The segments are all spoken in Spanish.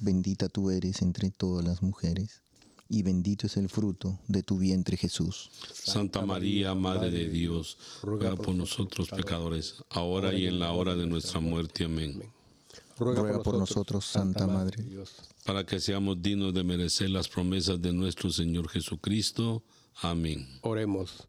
Bendita tú eres entre todas las mujeres y bendito es el fruto de tu vientre Jesús. Santa María, Madre de Dios, ruega por nosotros pecadores, ahora y en la hora de nuestra muerte. Amén. Ruega por nosotros, Santa Madre de Dios, para que seamos dignos de merecer las promesas de nuestro Señor Jesucristo. Amén. Oremos.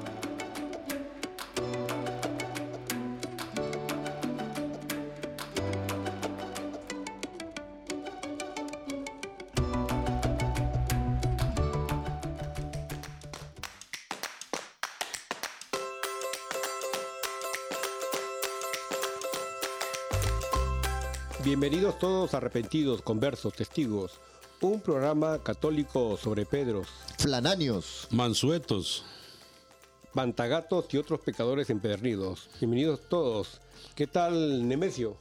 Bienvenidos todos arrepentidos, conversos, testigos. Un programa católico sobre Pedros, Flananios, Mansuetos, Pantagatos y otros pecadores empedernidos. Bienvenidos todos. ¿Qué tal, Nemesio?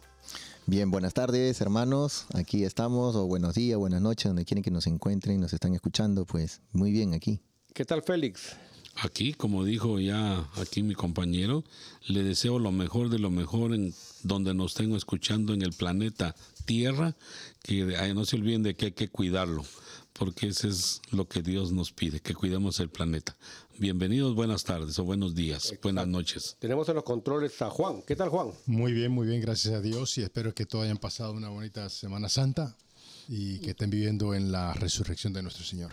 Bien, buenas tardes, hermanos. Aquí estamos, o buenos días, buenas noches, donde quieren que nos encuentren, nos están escuchando. Pues muy bien aquí. ¿Qué tal, Félix? Aquí, como dijo ya aquí mi compañero, le deseo lo mejor de lo mejor en donde nos estén escuchando en el planeta Tierra, que no se olviden de que hay que cuidarlo, porque eso es lo que Dios nos pide, que cuidemos el planeta. Bienvenidos, buenas tardes o buenos días, buenas noches. Tenemos en los controles a Juan. ¿Qué tal, Juan? Muy bien, muy bien, gracias a Dios y espero que todos hayan pasado una bonita Semana Santa y que estén viviendo en la resurrección de nuestro Señor.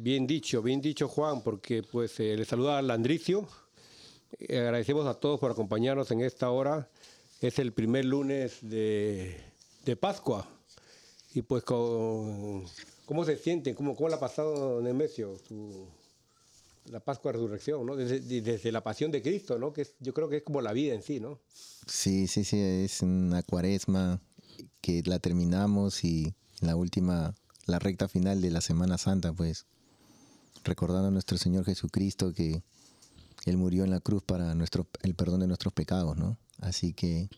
Bien dicho, bien dicho Juan, porque pues eh, le saluda a Landricio. Eh, agradecemos a todos por acompañarnos en esta hora. Es el primer lunes de, de Pascua. Y pues, con, ¿cómo se sienten? ¿Cómo, cómo le ha pasado Nemesio su, la Pascua de Resurrección? ¿no? Desde, desde, la pasión de Cristo, ¿no? que yo creo que es como la vida en sí. ¿no? Sí, sí, sí, es una cuaresma que la terminamos y la última la recta final de la Semana Santa, pues recordando a nuestro Señor Jesucristo que Él murió en la cruz para nuestro, el perdón de nuestros pecados, ¿no? Así que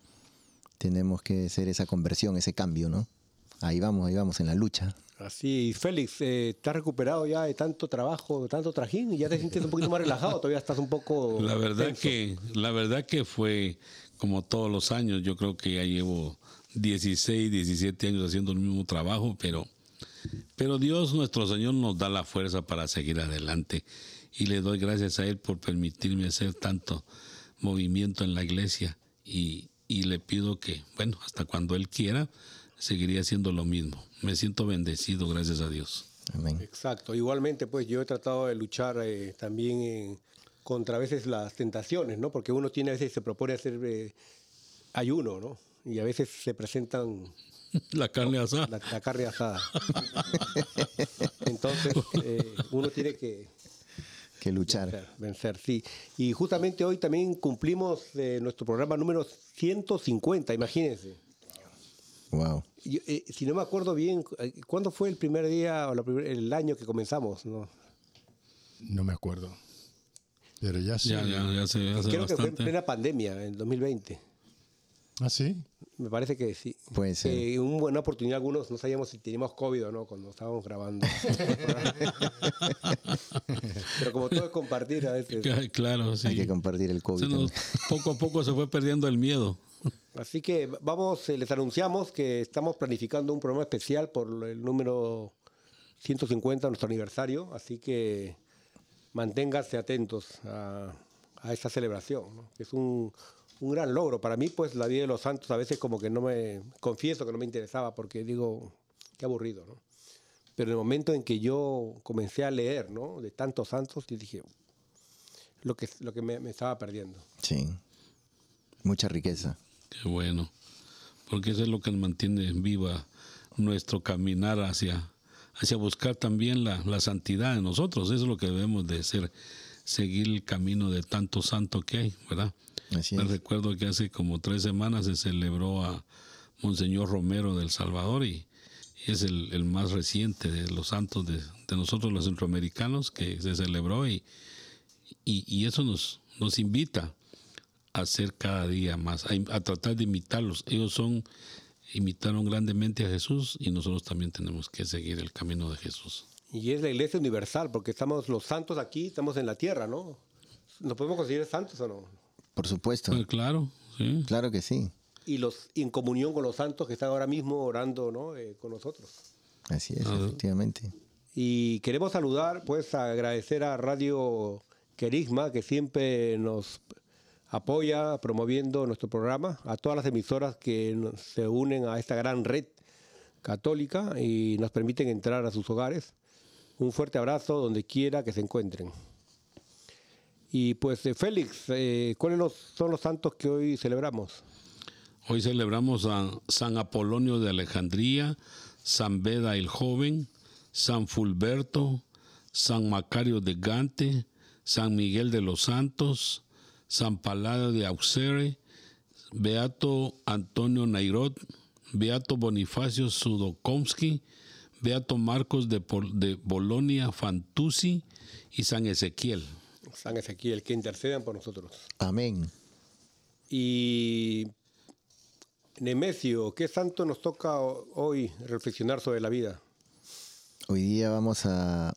tenemos que hacer esa conversión, ese cambio, ¿no? Ahí vamos, ahí vamos, en la lucha. Así, Félix, eh, ¿estás recuperado ya de tanto trabajo, de tanto trajín? ¿Y ya te sientes un poquito más relajado? ¿Todavía estás un poco La verdad, que, la verdad que fue como todos los años. Yo creo que ya llevo 16, 17 años haciendo el mismo trabajo, pero pero Dios nuestro Señor nos da la fuerza para seguir adelante y le doy gracias a Él por permitirme hacer tanto movimiento en la iglesia y, le pido que, bueno, hasta cuando Él quiera, seguiría haciendo lo mismo. Me siento bendecido, gracias a Dios. Amén. Exacto. Igualmente, pues yo he tratado de luchar eh, también contra a veces las tentaciones, ¿no? Porque uno tiene a veces se propone hacer eh, ayuno, ¿no? Y a veces se presentan La carne asada. La, carne asada. Entonces, eh, uno tiene que... Que luchar. Vencer, sí. Y justamente hoy también cumplimos eh, nuestro programa número 150, imagínense. Wow. Eh, si no me acuerdo bien, ¿cuándo fue el primer día o el año que comenzamos? No, no me acuerdo. Pero ya sí. Ya, ya, ya, se, Creo que fue en plena pandemia, en 2020. ¿Ah, sí? Me parece que sí. Puede ser. Eh, una buena oportunidad, algunos no sabíamos si teníamos COVID o no cuando estábamos grabando. Pero como todo es compartir a veces. Claro, sí. Hay que compartir el COVID. poco a poco se fue perdiendo el miedo. Así que vamos, eh, les anunciamos que estamos planificando un programa especial por el número 150, nuestro aniversario, así que manténganse atentos a, a esta celebración, ¿no? que es un, un gran logro. Para mí, pues la vida de los santos a veces como que no me, confieso que no me interesaba porque digo, qué aburrido, ¿no? Pero en el momento en que yo comencé a leer, ¿no? De tantos santos, y dije, lo que, lo que me, me estaba perdiendo. Sí. Mucha riqueza. Qué bueno. Porque eso es lo que mantiene viva nuestro caminar hacia, hacia buscar también la, la santidad en nosotros. Eso es lo que debemos de ser, seguir el camino de tanto santo que hay, ¿verdad? Así Me es. recuerdo que hace como tres semanas se celebró a Monseñor Romero del Salvador y, y es el, el más reciente de los santos de, de nosotros los centroamericanos que se celebró y, y, y eso nos, nos invita a hacer cada día más, a, a tratar de imitarlos. Ellos son, imitaron grandemente a Jesús y nosotros también tenemos que seguir el camino de Jesús. Y es la iglesia universal, porque estamos los santos aquí, estamos en la tierra, ¿no? ¿Nos podemos considerar santos o no? Por supuesto. Pues claro, sí. Claro que sí. Y los y en comunión con los santos que están ahora mismo orando, ¿no? Eh, con nosotros. Así es, Ah. efectivamente. Y queremos saludar, pues, agradecer a Radio Querigma, que siempre nos apoya promoviendo nuestro programa, a todas las emisoras que nos- se unen a esta gran red católica y nos permiten entrar a sus hogares. Un fuerte abrazo donde quiera que se encuentren. Y pues, eh, Félix, eh, ¿cuáles son los santos que hoy celebramos? Hoy celebramos a San Apolonio de Alejandría, San Beda el Joven, San Fulberto, San Macario de Gante, San Miguel de los Santos, San Paladio de Auxerre, Beato Antonio Nairot, Beato Bonifacio Sudokomsky, Beato Marcos de, de Bolonia Fantuzzi y San Ezequiel. San Ezequiel, que intercedan por nosotros. Amén. Y Nemesio, ¿qué santo nos toca ho- hoy reflexionar sobre la vida? Hoy día vamos a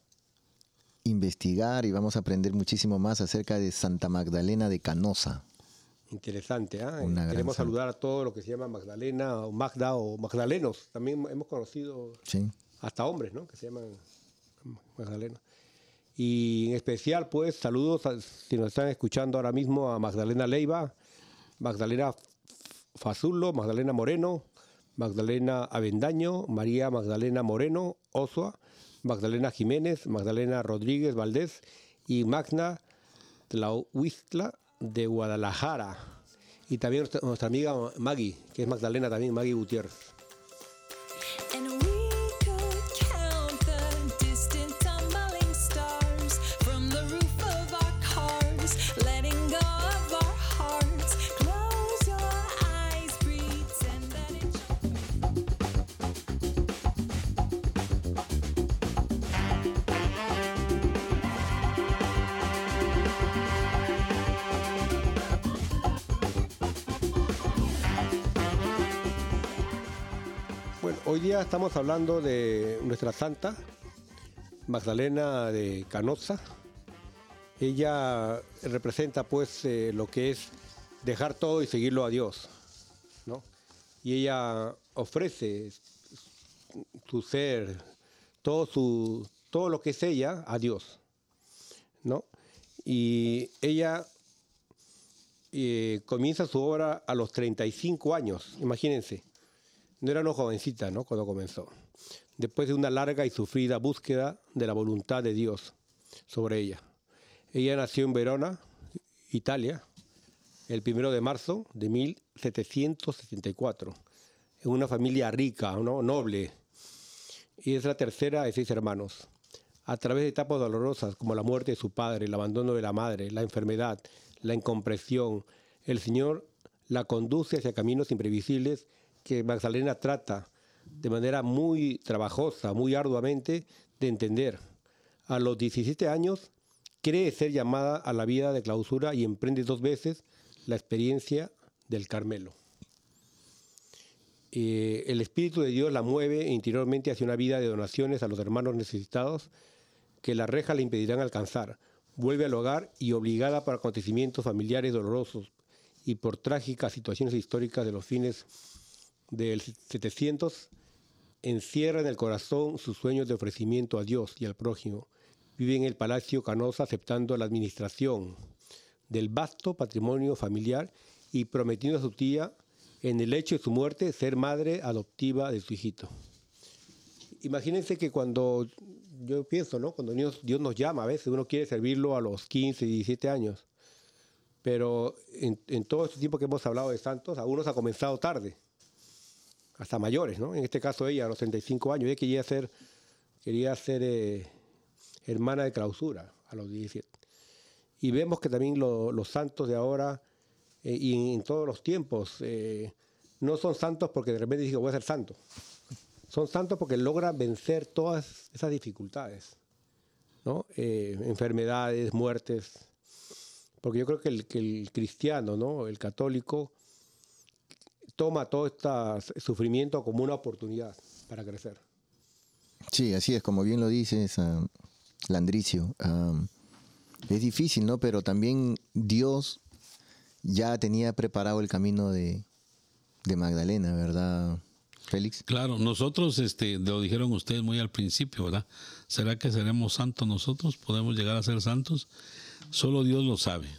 investigar y vamos a aprender muchísimo más acerca de Santa Magdalena de Canosa. Interesante, ¿ah? Gran Queremos saludar a todo lo que se llama Magdalena o Magda o Magdalenos. También hemos conocido ¿sí? hasta hombres, ¿no? Que se llaman Magdalena. Y en especial, pues, saludos a- si nos están escuchando ahora mismo a Magdalena Leiva, Magdalena Fazulo, Magdalena Moreno, Magdalena Avendaño, María Magdalena Moreno, Osua, Magdalena Jiménez, Magdalena Rodríguez Valdés y Magna Tlahuistla de Guadalajara. Y también nuestra, amiga Maggie, que es Magdalena también, Maggie Gutiérrez. Hoy día estamos hablando de nuestra santa, Magdalena de Canosa. Ella representa pues eh, lo que es dejar todo y seguirlo a Dios, ¿no? Y ella ofrece su ser, todo, su, todo lo que es ella a Dios, ¿no? Y ella eh, comienza su obra a los 35 años, imagínense. No era una jovencita, ¿no? Cuando comenzó. Después de una larga y sufrida búsqueda de la voluntad de Dios sobre ella. Ella nació en Verona, Italia, el primero de marzo de 1764, en una familia rica, ¿no? noble, y es la tercera de seis hermanos. A través de etapas dolorosas como la muerte de su padre, el abandono de la madre, la enfermedad, la incomprensión, el Señor la conduce hacia caminos imprevisibles que Magdalena trata de manera muy trabajosa, muy arduamente de entender. A los 17 años cree ser llamada a la vida de clausura y emprende dos veces la experiencia del Carmelo. Eh, el Espíritu de Dios la mueve interiormente hacia una vida de donaciones a los hermanos necesitados que la reja le impedirán alcanzar. Vuelve al hogar y obligada por acontecimientos familiares dolorosos y por trágicas situaciones históricas de los fines del 700, encierra en el corazón sus sueños de ofrecimiento a Dios y al prójimo. Vive en el Palacio Canosa aceptando la administración del vasto patrimonio familiar y prometiendo a su tía, en el hecho de su muerte, ser madre adoptiva de su hijito. Imagínense que cuando yo pienso, ¿no? Cuando Dios, nos llama, a veces uno quiere servirlo a los 15, 17 años. Pero en, en todo este tiempo que hemos hablado de santos, a unos ha comenzado tarde, hasta mayores, ¿no? En este caso ella, a los 35 años, ella quería ser, quería ser eh, hermana de clausura a los 17. Y vemos que también lo- los santos de ahora eh, y en, todos los tiempos eh, no son santos porque de repente digo voy a ser santo. Son santos porque logran vencer todas esas dificultades, ¿no? Enfermedades, muertes. Porque yo creo que el, que el cristiano, ¿no? El católico, toma todo este sufrimiento como una oportunidad para crecer. Sí, así es, como bien lo dices, ah, Landricio. ah, es difícil, ¿no? Pero también Dios ya tenía preparado el camino de, de Magdalena, ¿verdad, Félix? Claro, nosotros, este, lo dijeron ustedes muy al principio, ¿verdad? ¿Será que seremos santos nosotros? ¿Podemos llegar a ser santos? Solo Dios lo sabe.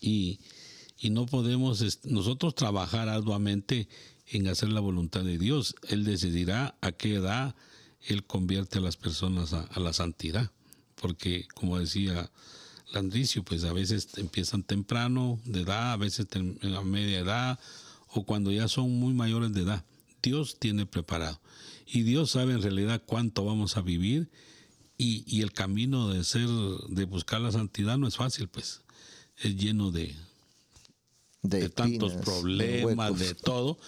Y, y no podemos nosotros trabajar arduamente en hacer la voluntad de Dios. Él decidirá a qué edad Él convierte a las personas a, la santidad. Porque, como decía Landricio, pues a veces empiezan temprano de edad, a veces a media edad, o cuando ya son muy mayores de edad. Dios tiene preparado. Y Dios sabe en realidad cuánto vamos a vivir y, y el camino de ser, de buscar la santidad no es fácil, pues. Es lleno de, de tantos espinas, problemas, de todo,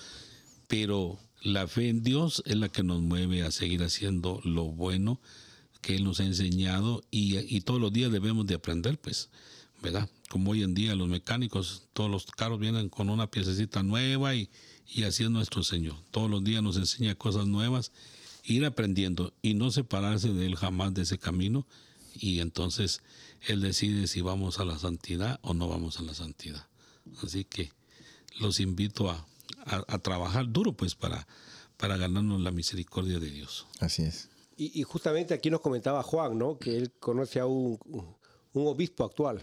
pero la fe en Dios es la que nos mueve a seguir haciendo lo bueno que Él nos ha enseñado y, y todos los días debemos de aprender, pues, ¿verdad? Como hoy en día los mecánicos, todos los carros vienen con una piececita nueva y, y así es nuestro Señor. Todos los días nos enseña cosas nuevas, ir aprendiendo y no separarse de Él jamás de ese camino y entonces Él decide si vamos a la santidad o no vamos a la santidad. Así que los invito a, a- a trabajar duro pues para, para ganarnos la misericordia de Dios. Así es. Y, y justamente aquí nos comentaba Juan, ¿no? Que él conoce a un, un obispo actual,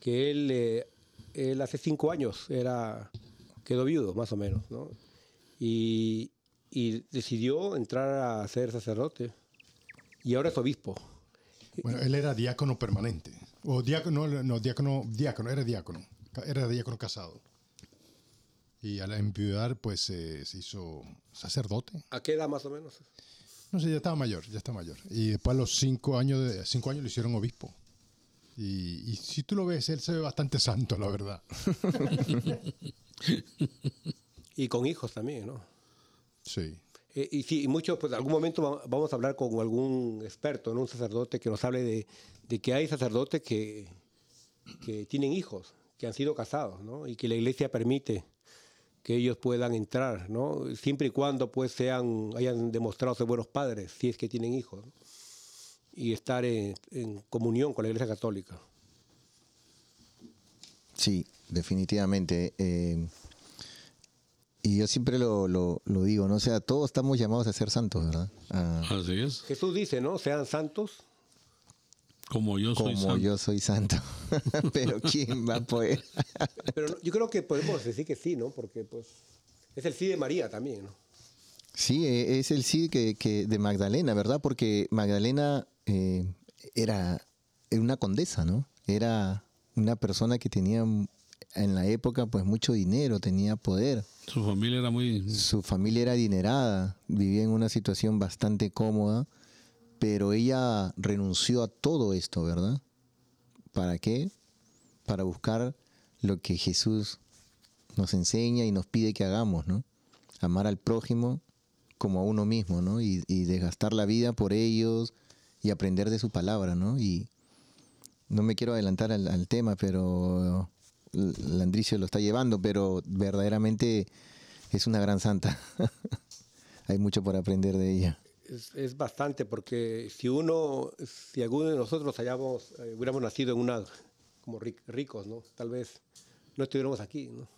que él, eh, él hace cinco años era, quedó viudo, más o menos, ¿no? Y, y decidió entrar a ser sacerdote. Y ahora es obispo. Bueno, él era diácono permanente. O diácono, no, no, diácono, diácono, era diácono. Era diácono casado. Y al enviudar, pues eh, se hizo sacerdote. ¿A qué edad más o menos? No sé, ya estaba mayor, ya está mayor. Y después a los cinco años, de, cinco años lo hicieron obispo. Y, y si tú lo ves, él se ve bastante santo, la verdad. Y con hijos también, ¿no? Sí. Eh, y sí, y muchos, pues en algún momento va- vamos a hablar con algún experto, ¿no? un sacerdote que nos hable de, de que hay sacerdotes que, que tienen hijos, que han sido casados, ¿no? Y que la iglesia permite que ellos puedan entrar, ¿no? Siempre y cuando pues sean, hayan demostrado ser buenos padres, si es que tienen hijos, ¿no? y estar en, en comunión con la iglesia católica. Sí, definitivamente. eh, y yo siempre lo, lo, lo digo, ¿no? O sea, todos estamos llamados a ser santos, ¿verdad? A- Así es. Jesús dice, ¿no? Sean santos Como yo soy como santo. yo soy santo. Pero ¿quién va a poder? Pero no- yo creo que podemos decir que sí, ¿no? Porque pues es el sí de María también, ¿no? Sí, eh, es el sí que, que de Magdalena, ¿verdad? Porque Magdalena eh, era, era una condesa, ¿no? Era una persona que tenía en la época pues mucho dinero, tenía poder. Su familia era muy... Su familia era adinerada, vivía en una situación bastante cómoda, pero ella renunció a todo esto, ¿verdad? ¿Para qué? Para buscar lo que Jesús nos enseña y nos pide que hagamos, ¿no? Amar al prójimo como a uno mismo, ¿no? Y, y desgastar la vida por ellos y aprender de su palabra, ¿no? Y no me quiero adelantar al, al tema, pero Landricio lo está llevando, pero verdaderamente es una gran santa. Hay mucho por aprender de ella. Es, es bastante porque si uno, si alguno de nosotros hayamos, eh, hubiéramos nacido en una, como ric- ricos, ¿no? Tal vez no estuviéramos aquí, ¿no?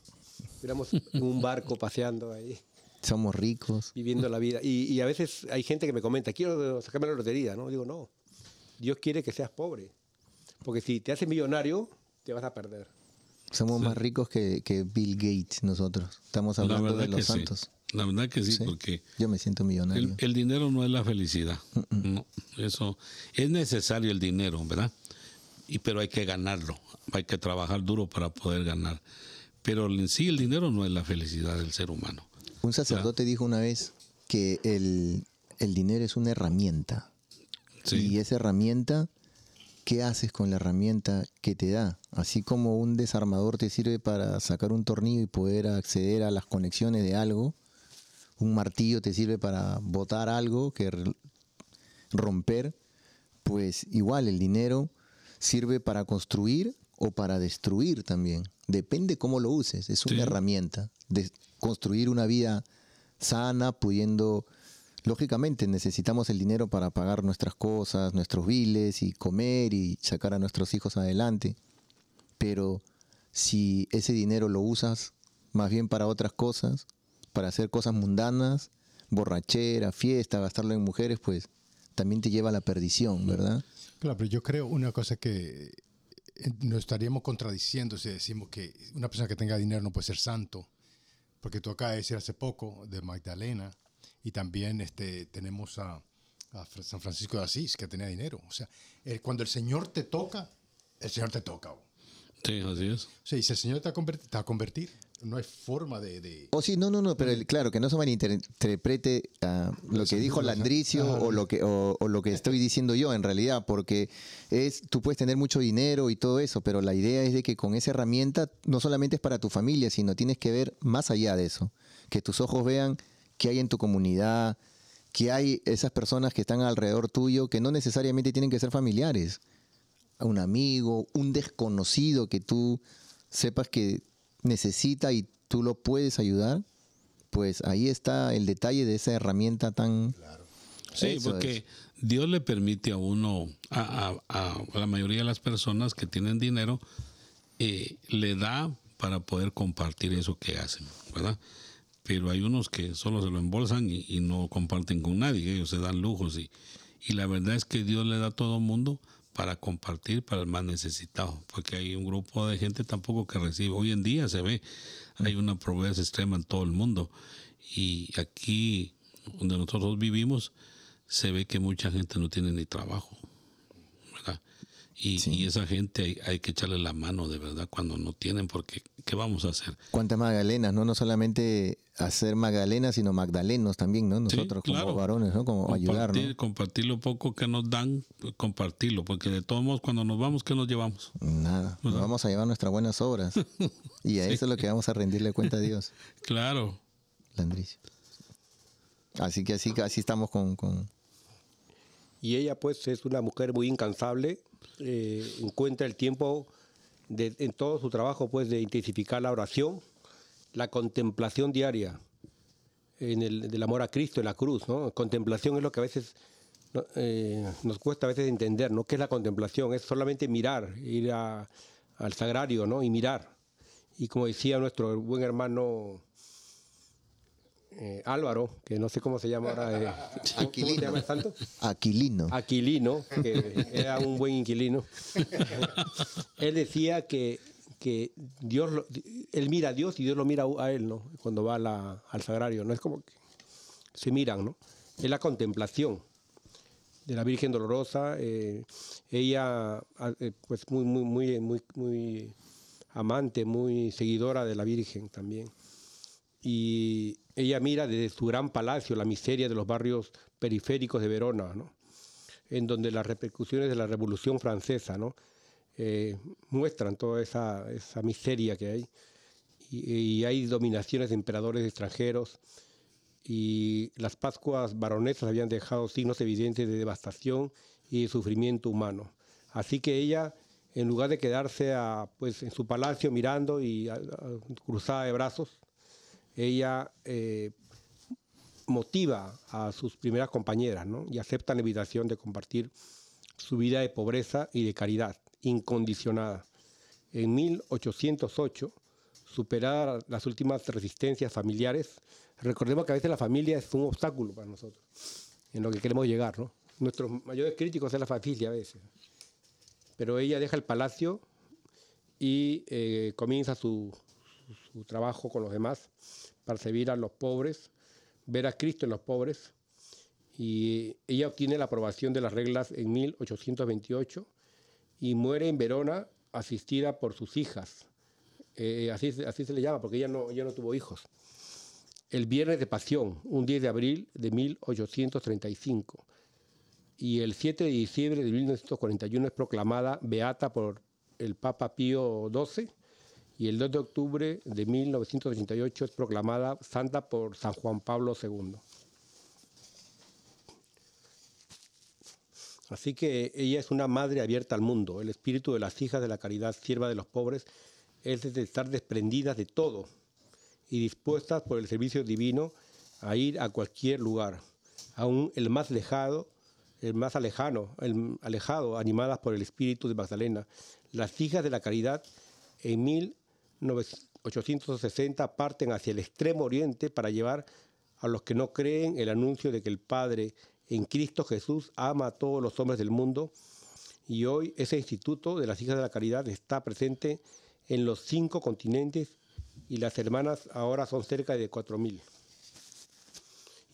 Estuviéramos en un barco paseando ahí, Somos ricos. viviendo la vida. Y, y a veces hay gente que me comenta, quiero sacarme la lotería, ¿no? Digo, no, Dios quiere que seas pobre. Porque si te haces millonario, te vas a perder. Somos más ricos que, que Bill Gates nosotros. Estamos La hablando de los sí. La verdad que sí, Sí. porque Yo me siento millonario. el, el dinero no es la felicidad. No, eso es necesario el dinero, ¿verdad? Y pero hay que ganarlo. Hay que trabajar duro para poder ganar. Pero en sí el dinero no es la felicidad del ser humano. Un sacerdote dijo una vez que el, el dinero es una herramienta. Sí. Y esa herramienta, ¿qué haces con la herramienta que te da? Así como un desarmador te sirve para sacar un tornillo y poder acceder a las conexiones de algo, un martillo te sirve para botar algo que romper, pues igual el dinero sirve para construir o para destruir también. Depende cómo lo uses, es una Sí. herramienta de construir una vida sana, pudiendo lógicamente necesitamos el dinero para pagar nuestras cosas, nuestros biles y comer y sacar a nuestros hijos adelante. Pero si ese dinero lo usas más bien para otras cosas, para hacer cosas mundanas, borrachera, fiesta, gastarlo en mujeres, pues también te lleva a la perdición, ¿verdad? Claro, pero yo creo una cosa que eh, nos estaríamos contradiciendo si decimos que una persona que tenga dinero no puede ser santo. Porque tú acabas de decir hace poco de Magdalena y también este, tenemos a, San Francisco de Asís que tenía dinero. O sea, cuando el Señor te toca, el Señor te toca. O Sí, así es. sea, y si el Señor te va a convertir, te va a convertir. No hay forma de... de- O sí, no, no, no, pero el- claro, que no se malinterprete ah, lo que dijo Landricio o lo que, o, o lo que estoy diciendo yo en realidad, porque es, tú puedes tener mucho dinero y todo eso, pero la idea es de que con esa herramienta no solamente es para tu familia, sino tienes que ver más allá de eso, que tus ojos vean qué hay en tu comunidad, que hay esas personas que están alrededor tuyo, que no necesariamente tienen que ser familiares, un amigo, un desconocido que tú sepas que necesita y tú lo puedes ayudar, pues ahí está el detalle de esa herramienta tan... Sí, Eso porque es. Dios le permite a uno, a, a- a la mayoría de las personas que tienen dinero, eh, le da para poder compartir eso que hacen, ¿verdad? Pero hay unos que solo se lo embolsan y, y no comparten con nadie, ellos se dan lujos y, y la verdad es que Dios le da a todo mundo para compartir para el más necesitado, porque hay un grupo de gente tampoco que recibe. Hoy en día se ve, hay una pobreza extrema en todo el mundo y aquí donde nosotros vivimos se ve que mucha gente no tiene ni trabajo. Y, y esa gente hay, hay que echarle la mano de verdad cuando no tienen, porque ¿qué vamos a hacer? ¿Cuántas magdalenas? No, no solamente hacer magdalenas, sino magdalenos también, ¿no? Sí, Nosotros claro. como varones, ¿no? Como ayudar, compartir, ¿no? compartir lo poco que nos dan, compartirlo, porque de todos modos cuando nos vamos, ¿qué nos llevamos? Nada, nos vamos a llevar nuestras buenas obras. Y a eso es lo que vamos a rendirle cuenta a Dios, Claro, Landricio. Así que así, así estamos con, con... Y ella pues es una mujer muy incansable, eh, encuentra el tiempo en todo su trabajo pues de intensificar la oración, la contemplación diaria del amor a Cristo en la cruz, ¿no? Contemplación es lo que a veces eh, nos cuesta a veces entender, ¿no? ¿Qué es la contemplación? Es solamente mirar, ir al sagrario, ¿no? Y mirar. Y como decía nuestro buen hermano eh, Álvaro, que no sé cómo se llama ahora, eh, ¿cómo- ¿cómo se llama el santo? Aquilino. Aquilino, que era un buen inquilino, él decía que, que Dios, lo- él mira a Dios y Dios lo mira a él, ¿no? Cuando va a la- al sagrario, ¿no? Es como que se miran, ¿no? Es la contemplación de la Virgen Dolorosa. eh, ella, ah, pues, muy, muy, muy, muy, muy amante, muy seguidora de la Virgen también y ella mira desde su gran palacio la miseria de los barrios periféricos de Verona, ¿no? en donde las repercusiones de la Revolución Francesa ¿no? Eh, muestran toda esa, esa miseria que hay. Y, hay dominaciones de emperadores extranjeros y las Pascuas baronesas habían dejado signos evidentes de devastación y de sufrimiento humano. Así que ella, en lugar de quedarse a, pues, en su palacio mirando y a- a- cruzada de brazos, ella eh, motiva a sus primeras compañeras ¿no? y acepta la invitación de compartir su vida de pobreza y de caridad incondicionada. En 1808 superar las últimas resistencias familiares. Recordemos que a veces la familia es un obstáculo para nosotros, en lo que queremos llegar, ¿no? Nuestros mayores críticos es la familia a veces. Pero ella deja el palacio y eh, comienza su, su trabajo con los demás servir a los pobres, ver a Cristo en los pobres. Y ella obtiene la aprobación de las reglas en 1828 y muere en Verona asistida por sus hijas. Eh, así, así se le llama, porque ella no, ella no tuvo hijos. El viernes de pasión, un 10 de abril de 1835. Y el 7 de diciembre de 1941 es proclamada beata por el Papa Pío XII. Y el 2 de octubre de 1988 es proclamada santa por San Juan Pablo II. Así que ella es una madre abierta al mundo. El espíritu de las hijas de la caridad, sierva de los pobres, es de estar desprendidas de todo y dispuestas por el servicio divino a ir a cualquier lugar, aún el más lejado, el más alejano, el alejado, animadas por el espíritu de Magdalena. Las hijas de la caridad en 1860 parten hacia el extremo oriente para llevar a los que no creen el anuncio de que el Padre en Cristo Jesús ama a todos los hombres del mundo y hoy ese instituto de las hijas de la caridad está presente en los cinco continentes y las hermanas ahora son cerca de 4.000.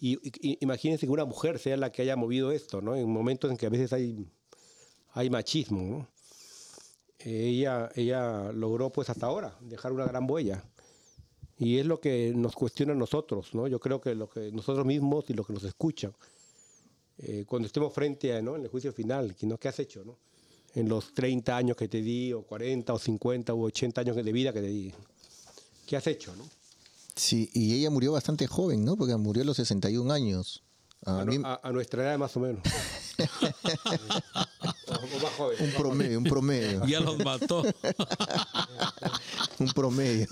Y, y- imagínense que una mujer sea la que haya movido esto, ¿no? En momentos en que a veces hay, hay machismo, ¿no? Ella, ella logró pues hasta ahora dejar una gran huella. Y es lo que nos cuestiona a nosotros, ¿no? Yo creo que lo que nosotros mismos y los que nos escuchan, eh, cuando estemos frente a, ¿no? En el juicio final. ¿qué has hecho, no? En los 30 años que te di, o 40, o 50, o 80 años de vida que te di. ¿Qué has hecho, no? Sí, y ella murió bastante joven, ¿no? Porque murió a los 61 años. A A, mí- a- a nuestra edad más o menos. más joven. un promedio, un promedio, Ya los mató. un promedio.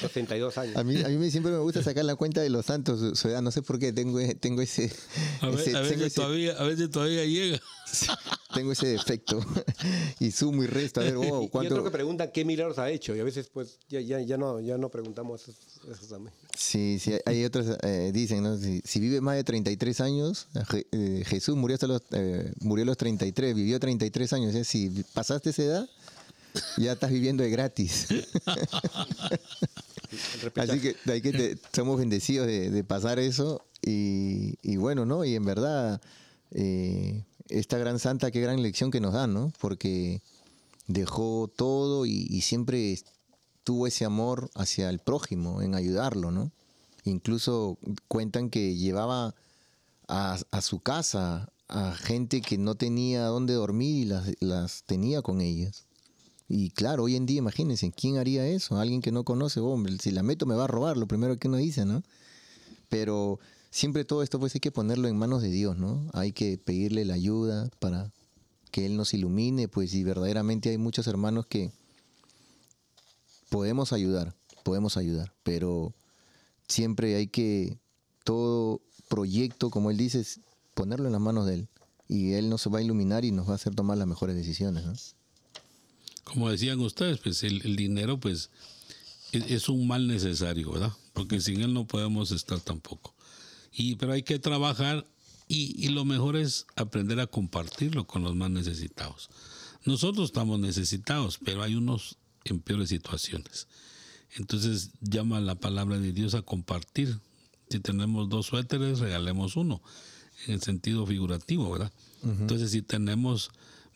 62 años. A mí, a mí me- siempre me gusta sacar la cuenta de los santos, su- edad, no sé por qué, tengo, tengo ese, A, ve- ese- a tengo, veces ese, todavía, a veces todavía llega. tengo ese defecto. y sumo y resto, a ver, wow, Y otro ¿cuánto? que preguntan qué milagros ha hecho y a veces pues ya, ya, ya, no, ya no preguntamos eso, también. Sí, sí, hay otros, eh, dicen, ¿no? Si, si vive más de 33 años, Je- eh, Jesús murió hasta los, eh, murió a los 33, vivió 33 años. ¿eh? Si pasaste esa edad, ya estás viviendo de gratis. Así que, hay que te- somos bendecidos de, de pasar eso. Y, y bueno, ¿no? Y en verdad, eh, esta gran santa, qué gran lección que nos da, ¿no? Porque dejó todo y, siempre tuvo ese amor hacia el prójimo, en ayudarlo, ¿no? Incluso cuentan que llevaba a, a su casa a gente que no tenía dónde dormir y las, las tenía con ellas. Y claro, hoy en día, imagínense, ¿quién haría eso? Alguien que no conoce, hombre, si la meto me va a robar, lo primero que uno dice, ¿no? Pero siempre todo esto pues hay que ponerlo en manos de Dios, ¿no? Hay que pedirle la ayuda para que Él nos ilumine, pues y verdaderamente hay muchos hermanos que podemos ayudar, podemos ayudar, pero siempre hay que todo proyecto, como Él dice, es ponerlo en las manos de Él. Y Él nos va a iluminar y nos va a hacer tomar las mejores decisiones, ¿no? Como decían ustedes, pues el, el dinero pues es, es un mal necesario, ¿verdad? Porque sin él no podemos estar tampoco. Y, pero hay que trabajar y, y lo mejor es aprender a compartirlo con los más necesitados. Nosotros estamos necesitados, pero hay unos en peores situaciones. Entonces llama la palabra de Dios a compartir. Si tenemos dos suéteres, regalemos uno, en el sentido figurativo, ¿verdad? Entonces si tenemos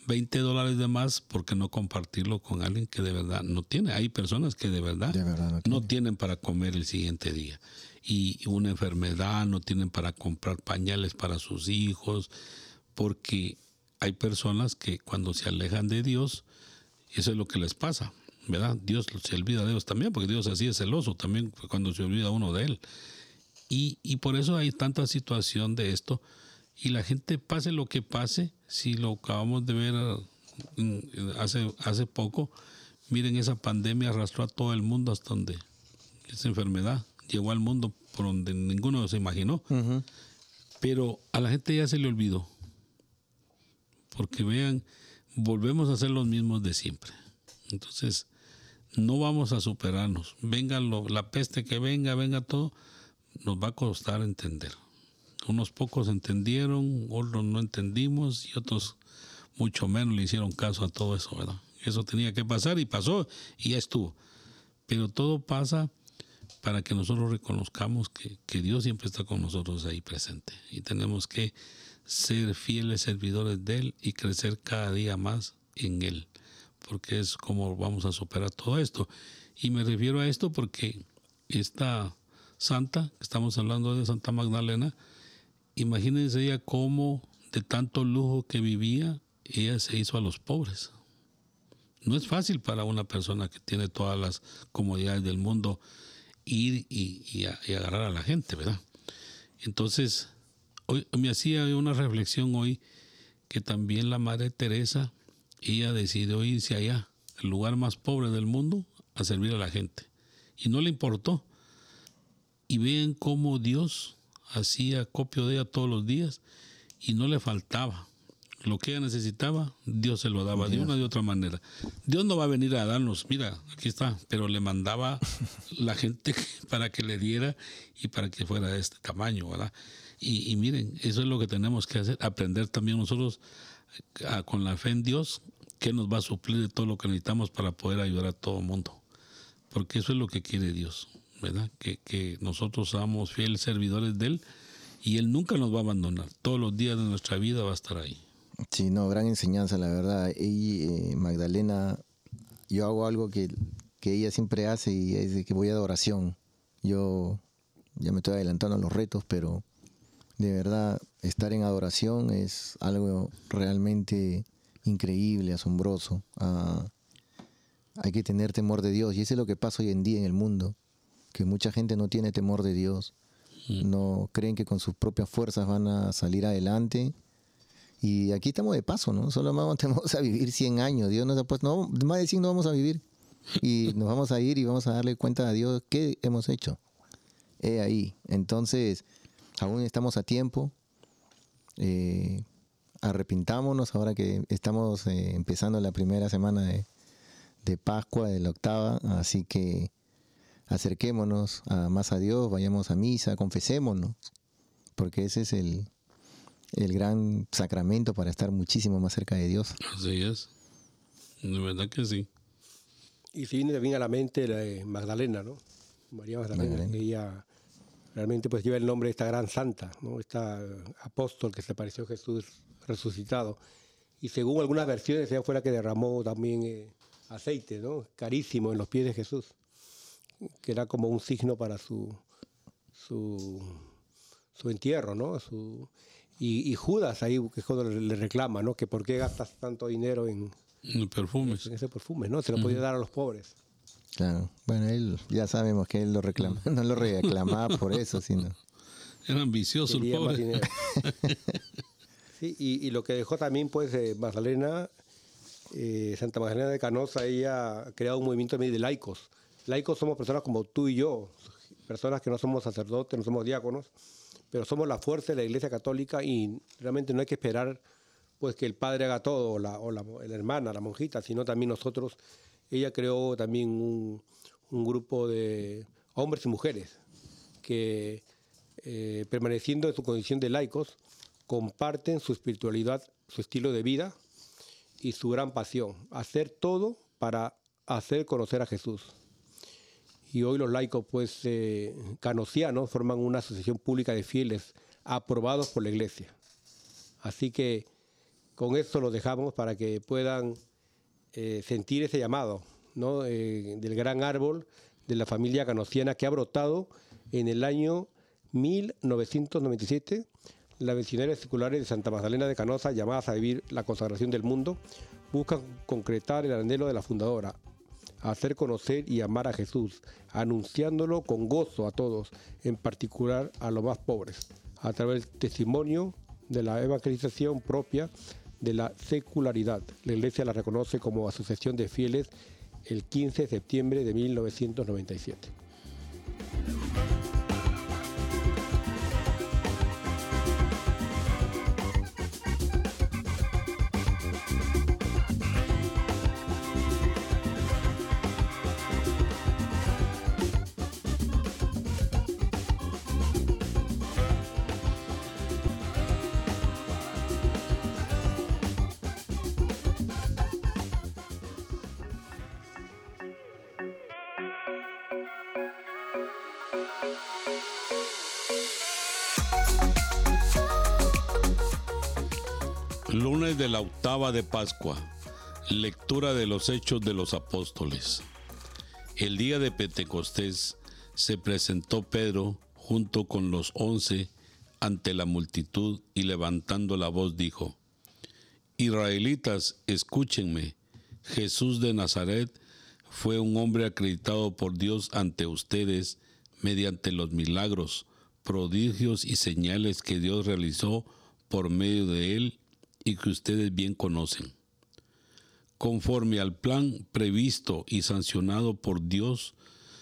20 dólares de más, ¿por qué no compartirlo con alguien que de verdad no tiene? Hay personas que de verdad, De verdad no no tienen para comer el siguiente día. Y una enfermedad, no tienen para comprar pañales para sus hijos, porque hay personas que cuando se alejan de Dios, eso es lo que les pasa, ¿verdad? Dios se olvida de ellos también, porque Dios así es celoso también cuando se olvida uno de Él. Y, y por eso hay tanta situación de esto. Y la gente, pase lo que pase, si lo acabamos de ver mm, hace, hace poco, miren, esa pandemia arrastró a todo el mundo hasta donde esa enfermedad llegó al mundo por donde ninguno se imaginó. Pero a la gente ya se le olvidó. Porque vean, volvemos a ser los mismos de siempre. Entonces, no vamos a superarnos. Venga lo- la peste que venga, venga todo, nos va a costar entender. Unos pocos entendieron, otros no entendimos y otros mucho menos le hicieron caso a todo eso, ¿verdad? Eso tenía que pasar y pasó y ya estuvo. Pero todo pasa para que nosotros reconozcamos que, que Dios siempre está con nosotros ahí presente. Y tenemos que ser fieles servidores de Él y crecer cada día más en Él, porque es como vamos a superar todo esto. Y me refiero a esto porque esta santa, que estamos hablando de Santa Magdalena, imagínense ella cómo de tanto lujo que vivía, ella se hizo a los pobres. No es fácil para una persona que tiene todas las comodidades del mundo ir y, y a- agarrar a la gente, ¿verdad? Entonces, me hacía una reflexión hoy que también la Madre Teresa, ella decidió irse allá, el lugar más pobre del mundo, a servir a la gente. Y no le importó. Y vean cómo Dios hacía copio de ella todos los días y no le faltaba. Lo que ella necesitaba, Dios se lo daba de una de otra manera. Dios no va a venir a darnos, mira, aquí está, pero le mandaba la gente para que le diera y para que fuera de este tamaño, ¿verdad? Y, y miren, eso es lo que tenemos que hacer, aprender también nosotros a- con la fe en Dios, que nos va a suplir de todo lo que necesitamos para poder ayudar a todo el mundo. Porque eso es lo que quiere Dios, ¿verdad? Que, que nosotros seamos fieles servidores de Él y Él nunca nos va a abandonar. Todos los días de nuestra vida va a estar ahí. Sí, no, gran enseñanza, la verdad. Y eh, Magdalena, yo hago algo que, que ella siempre hace y es de que voy a adoración. Yo ya me estoy adelantando a los retos, pero de verdad estar en adoración es algo realmente increíble, asombroso. Ah, hay que tener temor de Dios y eso es lo que pasa hoy en día en el mundo, que mucha gente no tiene temor de Dios, no creen que con sus propias fuerzas van a salir adelante. Y aquí estamos de paso, ¿no? Solo vamos, a vivir 100 años. Dios nos ha puesto, no, más de 100 no vamos a vivir. Y nos vamos a ir y vamos a darle cuenta a Dios qué hemos hecho. He ahí. Entonces, aún estamos a tiempo. Eh, arrepintámonos ahora que estamos eh, empezando la primera semana de, de Pascua, de la octava. Así que acerquémonos más a Dios, vayamos a misa, confesémonos. Porque ese es el, el gran sacramento para estar muchísimo más cerca de Dios. Así es. De verdad que sí. Y se viene también a la mente la de Magdalena, ¿no? María Magdalena, Magdalena. que ella realmente pues lleva el nombre de esta gran santa, ¿no? Esta apóstol que se pareció a Jesús resucitado. Y según algunas versiones, ella fue la que derramó también eh, aceite, ¿no? Carísimo en los pies de Jesús, que era como un signo para su, su, su entierro, ¿no? Su, y, y Judas ahí, que es cuando le, le reclama, ¿no? Que por qué gastas tanto dinero en, perfumes. en ese perfume, ¿no? Se lo podía dar a los pobres. Claro. Bueno, él ya sabemos que él lo reclama, no lo reclamaba por eso, sino Era ambicioso el Quería pobre. Sí, y, y lo que dejó también, pues, eh, Magdalena, eh, Santa Magdalena de Canosa, ella ha creado un movimiento de laicos. Laicos somos personas como tú y yo, personas que no somos sacerdotes, no somos diáconos, pero somos la fuerza de la Iglesia Católica y realmente no hay que esperar pues que el padre haga todo, o la, o la, hermana, la monjita, sino también nosotros. Ella creó también un, un grupo de hombres y mujeres que, eh, permaneciendo en su condición de laicos, comparten su espiritualidad, su estilo de vida y su gran pasión, hacer todo para hacer conocer a Jesús. Y hoy los laicos, pues, eh, canosianos, forman una asociación pública de fieles aprobados por la Iglesia. Así que con esto los dejamos para que puedan eh, sentir ese llamado ¿no? Eh, del gran árbol de la familia canosiana que ha brotado en el año 1997. Las misioneras seculares de Santa Magdalena de Canosa, llamadas a vivir la consagración del mundo, buscan concretar el anhelo de la fundadora, hacer conocer y amar a Jesús, anunciándolo con gozo a todos, en particular a los más pobres, a través del testimonio de la evangelización propia de la secularidad. La Iglesia la reconoce como asociación de fieles el 15 de septiembre de 1997. Lunes de la octava de Pascua. Lectura de los Hechos de los Apóstoles. El día de Pentecostés se presentó Pedro junto con los once ante la multitud y levantando la voz dijo, Israelitas, escúchenme, Jesús de Nazaret fue un hombre acreditado por Dios ante ustedes mediante los milagros, prodigios y señales que Dios realizó por medio de él y que ustedes bien conocen. Conforme al plan previsto y sancionado por Dios,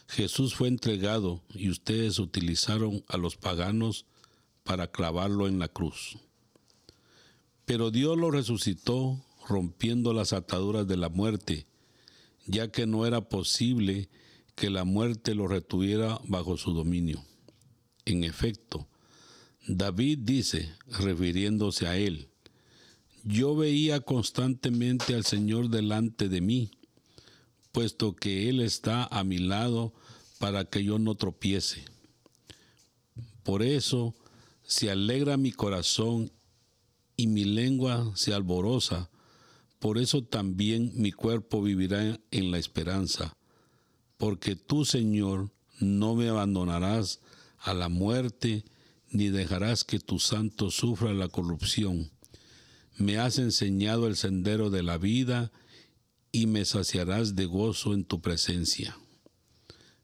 Jesús fue entregado y ustedes utilizaron a los paganos para clavarlo en la cruz. Pero Dios lo resucitó rompiendo las ataduras de la muerte, ya que no era posible que la muerte lo retuviera bajo su dominio. En efecto, David dice, refiriéndose a él, yo veía constantemente al Señor delante de mí, puesto que Él está a mi lado para que yo no tropiece. Por eso se alegra mi corazón y mi lengua se alboroza, por eso también mi cuerpo vivirá en la esperanza, porque tú, Señor, no me abandonarás a la muerte, ni dejarás que tu santo sufra la corrupción me has enseñado el sendero de la vida y me saciarás de gozo en tu presencia.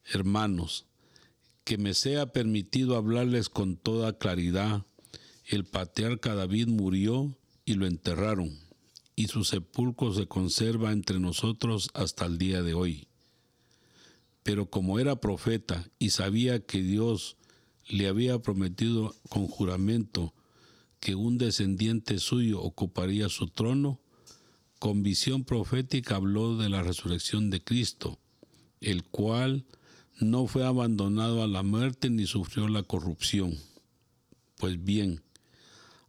Hermanos, que me sea permitido hablarles con toda claridad. El patriarca David murió y lo enterraron, y su sepulcro se conserva entre nosotros hasta el día de hoy. Pero como era profeta y sabía que Dios le había prometido con juramento que un descendiente suyo ocuparía su trono, con visión profética habló de la resurrección de Cristo, el cual no fue abandonado a la muerte ni sufrió la corrupción. Pues bien,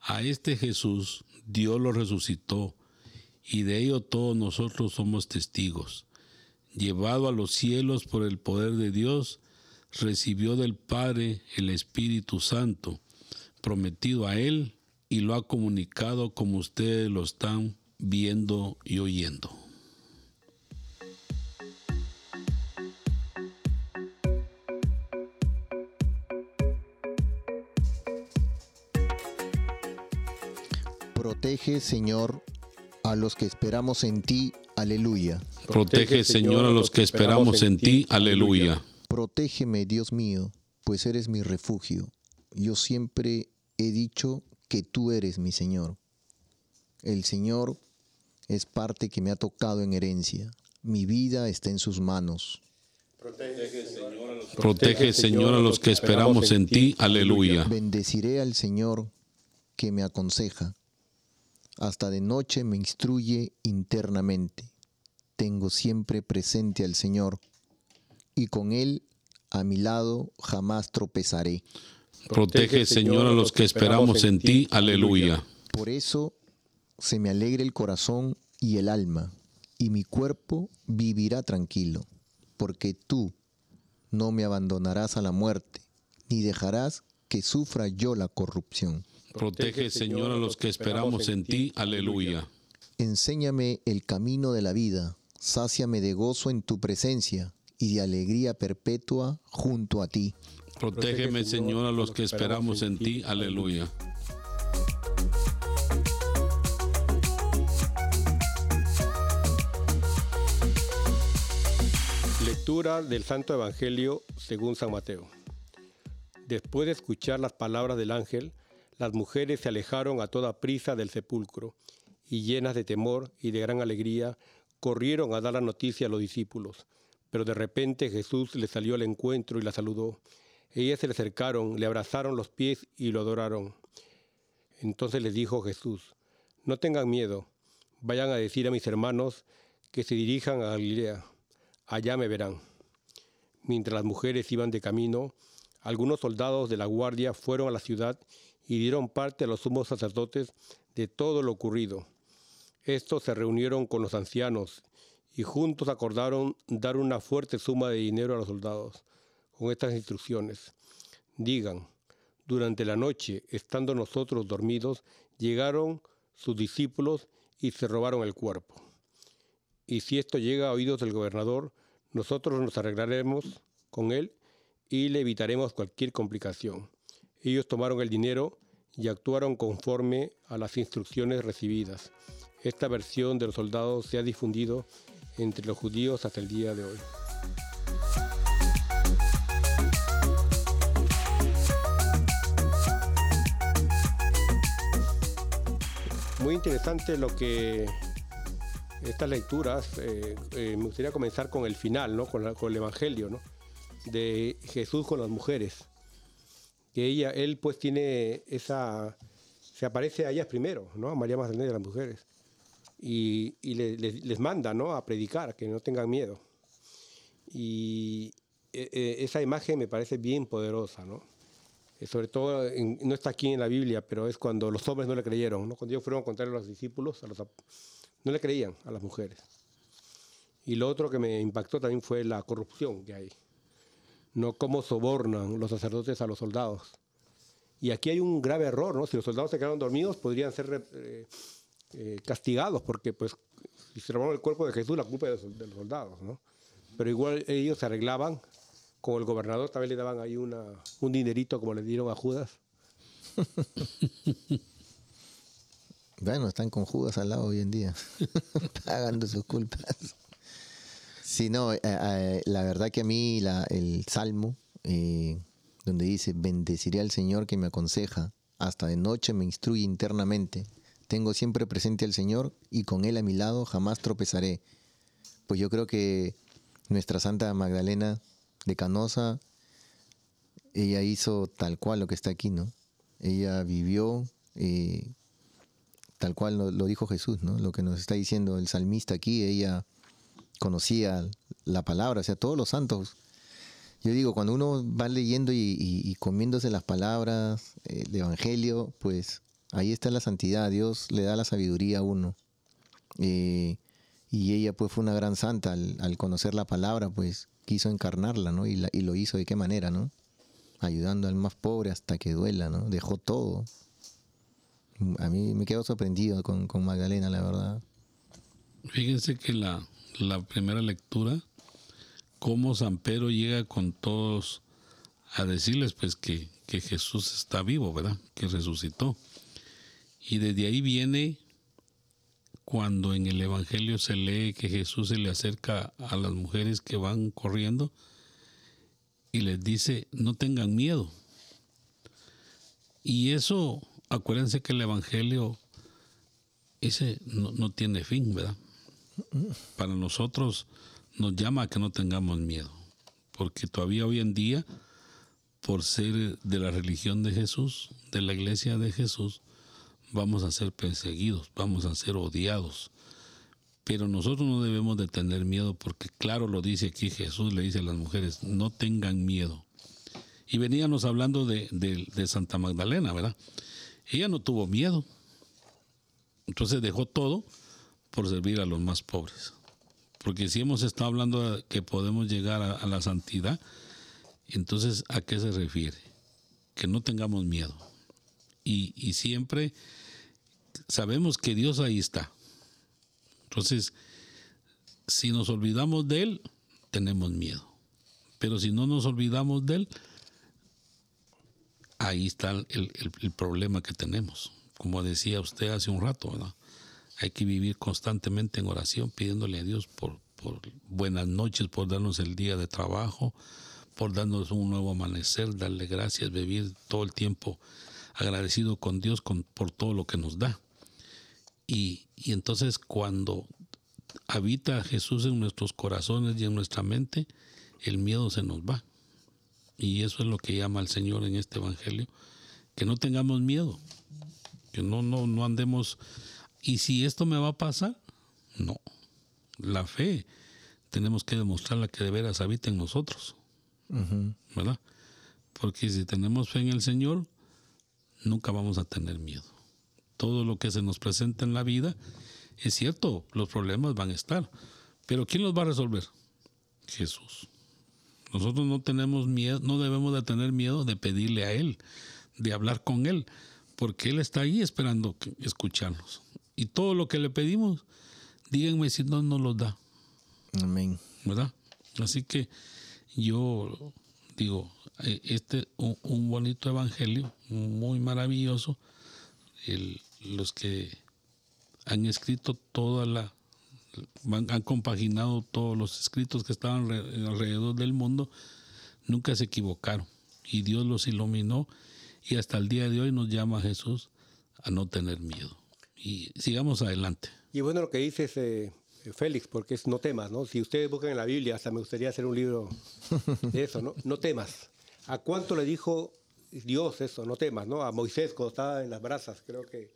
a este Jesús Dios lo resucitó, y de ello todos nosotros somos testigos. Llevado a los cielos por el poder de Dios, recibió del Padre el Espíritu Santo, prometido a él y lo ha comunicado como ustedes lo están viendo y oyendo. Protege, Señor, a los que esperamos en ti. Aleluya. Protege, Señor, a los que esperamos en ti. Aleluya. Protégeme, Dios mío, pues eres mi refugio. Yo siempre he dicho que tú eres mi Señor. El Señor es parte que me ha tocado en herencia. Mi vida está en sus manos. Protege, Señor, a los que esperamos en ti. Aleluya. Bendeciré al Señor que me aconseja. Hasta de noche me instruye internamente. Tengo siempre presente al Señor y con Él a mi lado jamás tropezaré. Protege, Señor, a los que esperamos en ti. Aleluya. Por eso se me alegra el corazón y el alma, y mi cuerpo vivirá tranquilo, porque tú no me abandonarás a la muerte, ni dejarás que sufra yo la corrupción. Protege, Señor, a los que esperamos en ti. Aleluya. Enséñame el camino de la vida, sáciame de gozo en tu presencia y de alegría perpetua junto a ti. Protégeme, Señor, a los que esperamos en ti. Aleluya. Lectura del Santo Evangelio según San Mateo. Después de escuchar las palabras del ángel, las mujeres se alejaron a toda prisa del sepulcro y llenas de temor y de gran alegría, corrieron a dar la noticia a los discípulos. Pero de repente Jesús les salió al encuentro y la saludó. Ellas se le acercaron, le abrazaron los pies y lo adoraron. Entonces les dijo Jesús, no tengan miedo, vayan a decir a mis hermanos que se dirijan a Galilea, allá me verán. Mientras las mujeres iban de camino, algunos soldados de la guardia fueron a la ciudad y dieron parte a los sumos sacerdotes de todo lo ocurrido. Estos se reunieron con los ancianos y juntos acordaron dar una fuerte suma de dinero a los soldados con estas instrucciones. Digan, durante la noche, estando nosotros dormidos, llegaron sus discípulos y se robaron el cuerpo. Y si esto llega a oídos del gobernador, nosotros nos arreglaremos con él y le evitaremos cualquier complicación. Ellos tomaron el dinero y actuaron conforme a las instrucciones recibidas. Esta versión de los soldados se ha difundido entre los judíos hasta el día de hoy. Muy interesante lo que estas lecturas. eh, eh, me gustaría comenzar con el final, ¿no? Con, la- con el Evangelio, ¿no? De Jesús con las mujeres. Que ella, él pues tiene esa, se aparece a ellas primero, ¿no? A María Magdalena a las mujeres. Y, y le- le- les manda, ¿no? A predicar, que no tengan miedo. Y eh, eh, esa imagen me parece bien poderosa, ¿no? Eh, sobre todo, en- no está aquí en la Biblia, pero es cuando los hombres no le creyeron, ¿no? Cuando ellos fueron a contarle a los discípulos, a los no le creían a las mujeres. Y lo otro que me impactó también fue la corrupción que hay, no cómo sobornan los sacerdotes a los soldados. Y aquí hay un grave error, ¿no? Si los soldados se quedaron dormidos, podrían ser eh, eh, castigados, porque pues si se robaron el cuerpo de Jesús, la culpa de los, de los soldados, ¿no? Pero igual ellos se arreglaban, con el gobernador vez le daban ahí un dinerito como le dieron a Judas. Bueno, están con Judas al lado hoy en día, pagando sus culpas. Sí, no, eh, eh, la verdad que a mí el Salmo, eh, donde dice, bendeciré al Señor que me aconseja, hasta de noche me instruye internamente, tengo siempre presente al Señor y con Él a mi lado jamás tropezaré. Pues yo creo que nuestra Santa Magdalena de Canosa, ella hizo tal cual lo que está aquí, ¿no? Ella vivió... eh, tal cual lo, lo dijo Jesús, ¿no? Lo que nos está diciendo el salmista aquí, ella conocía la palabra, o sea, todos los santos. Yo digo, cuando uno va leyendo y, comiéndose las palabras, eh, el Evangelio, pues ahí está la santidad, Dios le da la sabiduría a uno. Eh, y ella pues fue una gran santa al conocer la palabra, pues quiso encarnarla, ¿no? Y, la- y lo hizo de qué manera, ¿no? Ayudando al más pobre hasta que duela, ¿no? Dejó todo. A mí me quedo sorprendido con, con Magdalena, la verdad. Fíjense que la, la primera lectura, cómo San Pedro llega con todos a decirles pues que, que Jesús está vivo, ¿verdad? Que resucitó. Y desde ahí viene cuando en el Evangelio se lee que Jesús se le acerca a las mujeres que van corriendo y les dice, no tengan miedo. Y eso, acuérdense que el Evangelio ese no, no tiene fin, ¿verdad? Para nosotros nos llama a que no tengamos miedo, porque todavía hoy en día, por ser de la religión de Jesús, de la iglesia de Jesús, vamos a ser perseguidos, vamos a ser odiados. Pero nosotros no debemos de tener miedo, porque claro lo dice aquí Jesús, le dice a las mujeres, no tengan miedo. Y veníamos hablando de, de- Santa Magdalena, ¿verdad? Ella no tuvo miedo. Entonces dejó todo por servir a los más pobres. Porque si hemos estado hablando de que podemos llegar a la santidad, entonces ¿a qué se refiere? Que no tengamos miedo. Y, siempre sabemos que Dios ahí está. Entonces, si nos olvidamos de Él, tenemos miedo. Pero si no nos olvidamos de Él, ahí está el, el- el problema que tenemos. Como decía usted hace un rato, ¿verdad? Hay que vivir constantemente en oración, pidiéndole a Dios por, por buenas noches, por darnos el día de trabajo, por darnos un nuevo amanecer, darle gracias, vivir todo el tiempo agradecido con Dios con, por todo lo que nos da. Y, y entonces cuando habita Jesús en nuestros corazones y en nuestra mente, el miedo se nos va. Y eso es lo que llama el Señor en este Evangelio, que no tengamos miedo, que no, no, no andemos. ¿Y si esto me va a pasar? No. La fe tenemos que demostrarla que de veras habita en nosotros, ¿verdad? Porque si tenemos fe en el Señor, nunca vamos a tener miedo. Todo lo que se nos presenta en la vida, es cierto, los problemas van a estar, pero ¿quién los va a resolver? Jesús. Nosotros no tenemos miedo, no debemos de tener miedo de pedirle a Él, de hablar con Él, porque Él está ahí esperando escucharnos. Y todo lo que le pedimos, díganme si no nos lo da. Amén. ¿verdad? Así que yo digo, eh, este un bonito evangelio, muy maravilloso. Los que han escrito toda la, han, compaginado todos los escritos que estaban re- alrededor del mundo, nunca se equivocaron. Y Dios los iluminó y hasta el día de hoy nos llama Jesús a no tener miedo. Y sigamos adelante. Y bueno lo que dices, eh, Félix, porque es no temas, ¿no? Si ustedes buscan en la Biblia, hasta me gustaría hacer un libro de eso, ¿no? No temas. ¿A cuánto le dijo Dios eso? No temas, ¿no? A Moisés cuando estaba en las brasas, creo que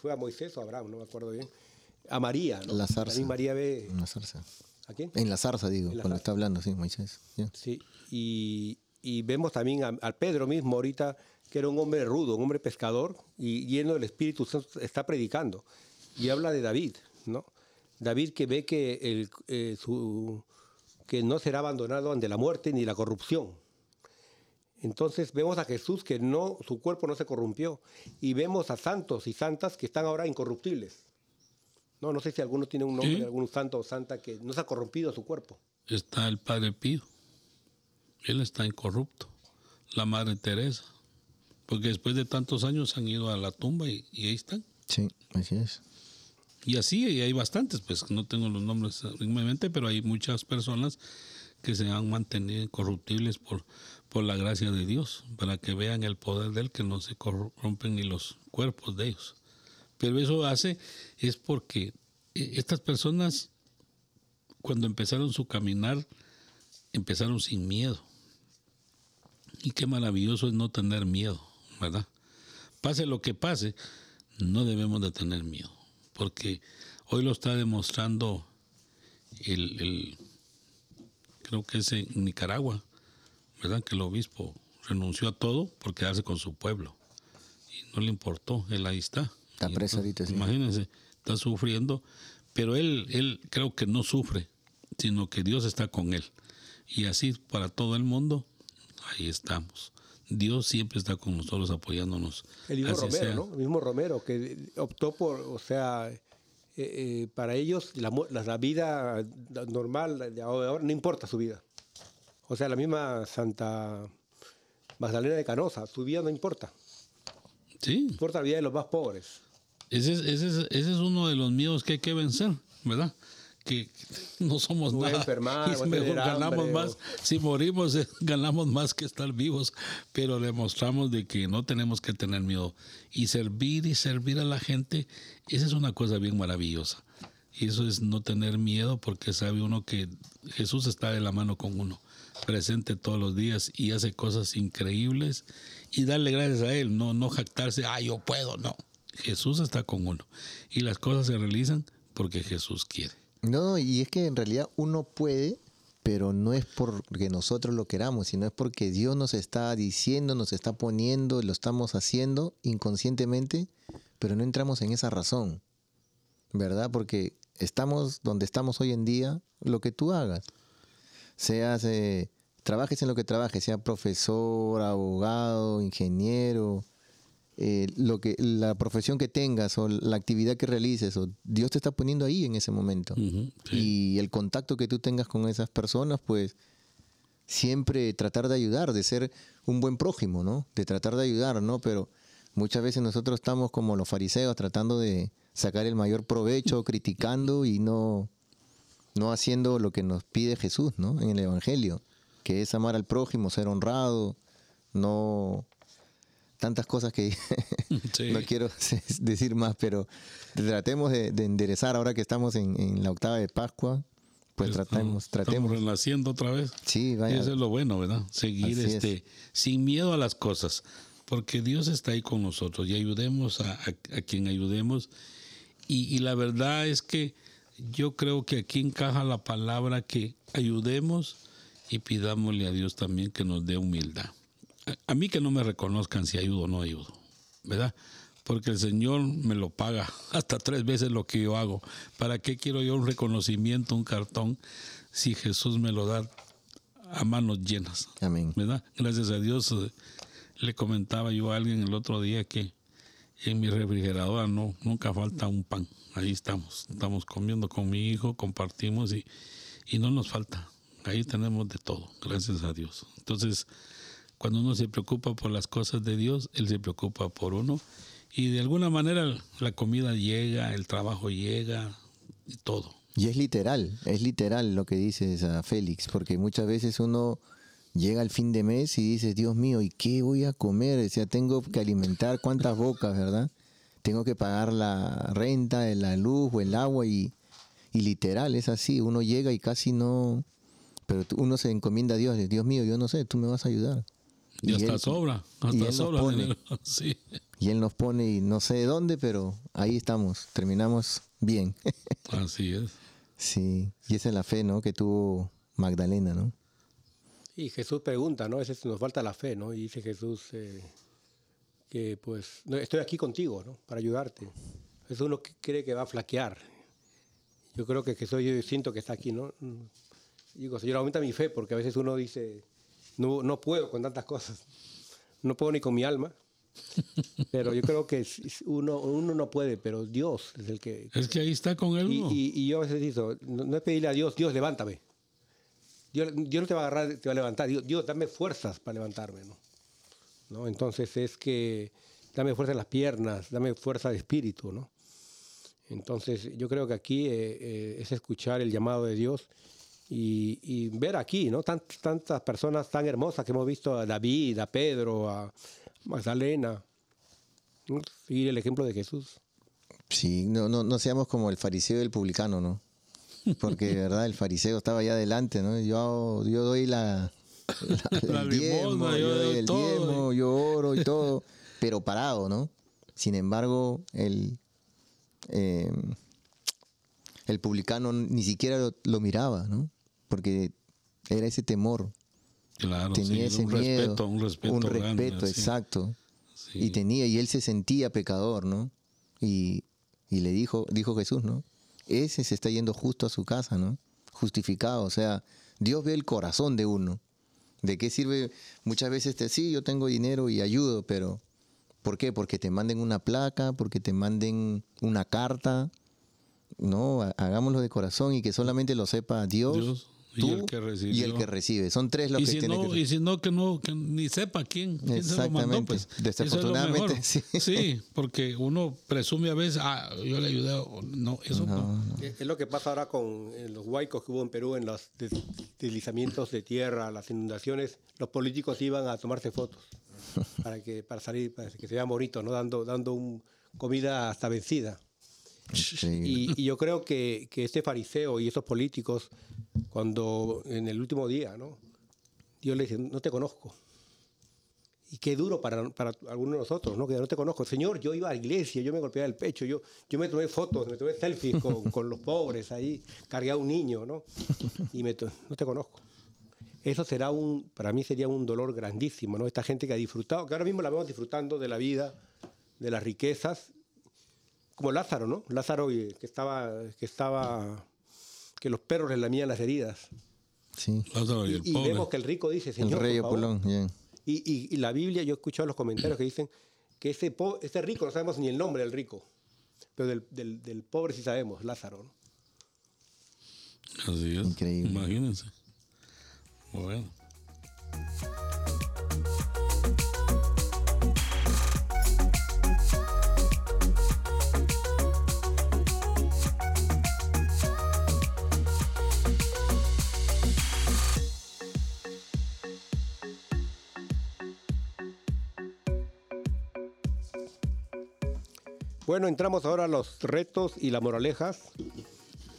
fue a Moisés o a Abraham, no me acuerdo bien. A María, ¿no? La zarza. También María ve... En la zarza. ¿A quién? En la zarza, digo, la cuando zarza. está hablando, sí, Moisés. Sí, y, y vemos también a- al Pedro mismo ahorita, que era un hombre rudo, un hombre pescador, y lleno del Espíritu Santo, está predicando. Y habla de David, ¿no? David que ve que, el, eh, su, que no será abandonado ante la muerte ni la corrupción. Entonces vemos a Jesús que no, su cuerpo no se corrompió. Y vemos a santos y santas que están ahora incorruptibles. No, no sé si alguno tiene un nombre Sí. de algún santo o santa que no se ha corrompido su cuerpo. está el Padre Pío. Él está incorrupto. La Madre Teresa. Porque después de tantos años han ido a la tumba y, y ahí están. Sí, así es. Y así y hay bastantes, pues no tengo los nombres en mi mente, pero hay muchas personas que se han mantenido incorruptibles por, por la gracia de Dios, para que vean el poder de Él, que no se corrompen ni los cuerpos de ellos. Pero eso hace, es porque eh, estas personas, cuando empezaron su caminar, empezaron sin miedo. Y qué maravilloso es no tener miedo, ¿verdad? Pase lo que pase, no debemos de tener miedo, porque hoy lo está demostrando el, creo que es en Nicaragua, ¿verdad? Que el obispo renunció a todo por quedarse con su pueblo y no le importó, él ahí está. Está preso ahorita, sí. Imagínense, está sufriendo, pero él, él creo que no sufre, sino que Dios está con él. Y así para todo el mundo, ahí estamos. Dios siempre está con nosotros apoyándonos. El mismo Así Romero, sea. ¿no? El mismo Romero, que optó por, o sea, eh, eh, para ellos la, la vida normal de ahora no importa su vida. O sea, la misma Santa Magdalena de Canosa, su vida no importa. Sí, Importa la vida de los más pobres. ese es, ese, es, ese es uno de los miedos que hay que vencer, ¿verdad? Que no somos Voy nada. enfermar, y mejor ganamos hambre, más. o- Si morimos, eh, ganamos más que estar vivos. Pero le mostramos de que no tenemos que tener miedo. Y servir y servir a la gente, esa es una cosa bien maravillosa. Y eso es no tener miedo porque sabe uno que Jesús está de la mano con uno, presente todos los días y hace cosas increíbles y darle gracias a Él, no, no jactarse, ah, yo puedo, no. Jesús está con uno y las cosas se realizan porque Jesús quiere. No, y es que en realidad uno puede, pero no es porque nosotros lo queramos, sino es porque Dios nos está diciendo, nos está poniendo, lo estamos haciendo inconscientemente, pero no entramos en esa razón, ¿verdad? Porque estamos donde estamos hoy en día, lo que tú hagas, seas, eh, trabajes en lo que trabajes, sea profesor, abogado, ingeniero, eh, lo que la profesión que tengas o la actividad que realices o Dios te está poniendo ahí en ese momento. Sí. y el contacto que tú tengas con esas personas pues siempre tratar de ayudar de ser un buen prójimo no de tratar de ayudar no pero muchas veces nosotros estamos como los fariseos tratando de sacar el mayor provecho criticando y no no haciendo lo que nos pide Jesús no en el evangelio que es amar al prójimo ser honrado no tantas cosas que Sí. no quiero decir más, pero tratemos de, de enderezar ahora que estamos en, en la octava de Pascua, pues tratemos, Estamos tratemos. renaciendo otra vez. Sí, vaya. Eso es lo bueno, ¿verdad? Seguir Así es. este, sin miedo a las cosas, porque Dios está ahí con nosotros y ayudemos a, a- a quien ayudemos. Y, y la verdad es que yo creo que aquí encaja la palabra que ayudemos y pidámosle a Dios también que nos dé humildad. A, mí que no me reconozcan si ayudo o no ayudo, ¿verdad? Porque el Señor me lo paga hasta tres veces lo que yo hago. ¿Para qué quiero yo un reconocimiento, un cartón, si Jesús me lo da a manos llenas? Amén. ¿verdad? Gracias a Dios. eh, Le comentaba yo a alguien el otro día que en mi refrigeradora no, nunca falta un pan. Ahí estamos, estamos comiendo con mi hijo, compartimos y, y no nos falta. Ahí tenemos de todo, gracias a Dios. Entonces, cuando uno se preocupa por las cosas de Dios, Él se preocupa por uno. Y de alguna manera la comida llega, el trabajo llega, todo. Y es literal, es literal lo que dices a Félix, porque muchas veces uno llega al fin de mes y dices, Dios mío, ¿y qué voy a comer? O sea, tengo que alimentar cuántas bocas, ¿verdad? Tengo que pagar la renta, la luz o el agua y, y literal, es así, uno llega y casi no, pero uno se encomienda a Dios, Dios mío, yo no sé, tú me vas a ayudar. Y, Y hasta él- sobra, y él hasta nos sobra. pone. Sí, Y Él nos pone y no sé de dónde, pero ahí estamos, terminamos bien. así es. sí, y esa es la fe, ¿no? Que tuvo Magdalena, ¿no? Y Jesús pregunta, ¿no? A veces nos falta la fe, ¿no? Y dice Jesús eh, que, pues, no, estoy aquí contigo, ¿no? Para ayudarte. Jesús no c- cree que va a flaquear. Yo creo que Jesús, yo siento que está aquí, ¿no? Digo, Señor, aumenta mi fe, porque a veces uno dice, no, no puedo con tantas cosas. No puedo ni con mi alma. Pero yo creo que uno, uno no puede, pero Dios es el que... Es que ahí está con él. Y, ¿no? y- y yo a veces digo, no, no es pedirle a Dios, Dios, levántame. Dios, Dios no te va a agarrar, te va a levantar. Dios, Dios, dame fuerzas para levantarme, ¿no? Entonces es que dame fuerza en las piernas, dame fuerza de espíritu, ¿no? Entonces yo creo que aquí eh, eh, es escuchar el llamado de Dios y, ver aquí, ¿no? Tant- tantas personas tan hermosas que hemos visto a David, a Pedro, a Magdalena. ¿no? Seguir el ejemplo de Jesús. Sí, no, no, no seamos como el fariseo y el publicano, ¿no? Porque de verdad el fariseo estaba allá adelante, ¿no? Yo, yo doy la, la- el diezmo, limosna, yo yo doy doy el todo, diezmo, yo oro y todo, pero parado, ¿no? Sin embargo, el, eh, el publicano ni siquiera lo, lo miraba, ¿no? Porque era ese temor, claro, tenía sí, ese un miedo, respeto, un respeto, un grande, respeto, sí. exacto. Sí. Y tenía, y él se sentía pecador, ¿no? Y, y le dijo, dijo Jesús, ¿no? Ese se está yendo justo a su casa, ¿no? Justificado. O sea, Dios ve el corazón de uno. ¿De qué sirve? Muchas veces te, sí, yo tengo dinero y ayudo, pero ¿por qué? Porque te manden una placa, porque te manden una carta. No, ha- hagámoslo de corazón y que solamente lo sepa Dios y el que recibió. y el que recibe. Son tres los y que si, tienen no, que y si no, que no, que ni sepa quién, quién se lo mandó, Exactamente. pues. es Desafortunadamente, sí. Sí, porque uno presume a veces, ah, yo le ayudé. o No, eso no. Es es lo que pasa ahora con eh, los huaicos que hubo en Perú, en los des- deslizamientos de tierra, las inundaciones. Los políticos iban a tomarse fotos para que para salir, para que se vean bonitos, ¿no? dando, dando un- comida hasta vencida. Y, y yo creo que, que este fariseo y esos políticos, cuando en el último día, ¿no? Dios le dice, no te conozco. Y qué duro para, para algunos de nosotros, ¿no? Que no te conozco. Señor, yo iba a la iglesia, yo me golpeaba el pecho, yo, yo me tomé fotos, me tomé selfies con, con los pobres ahí, cargué a un niño, ¿no? Y me no te conozco. Eso será un, para mí sería un dolor grandísimo, ¿no? Esta gente que ha disfrutado, que ahora mismo la vemos disfrutando de la vida, de las riquezas, como Lázaro, ¿no? Lázaro que estaba, que estaba, que los perros le lamían las heridas. Sí. Lázaro y el y pobre. vemos que el rico dice, El Señor, rey por favor". Y, y- y la Biblia, yo he escuchado los comentarios que dicen que ese, po- ese rico, no sabemos ni el nombre del rico, pero del, del- del pobre sí sabemos, Lázaro, ¿no? Así es. Increíble. Imagínense. Bueno. Bueno, entramos ahora a los retos y las moralejas.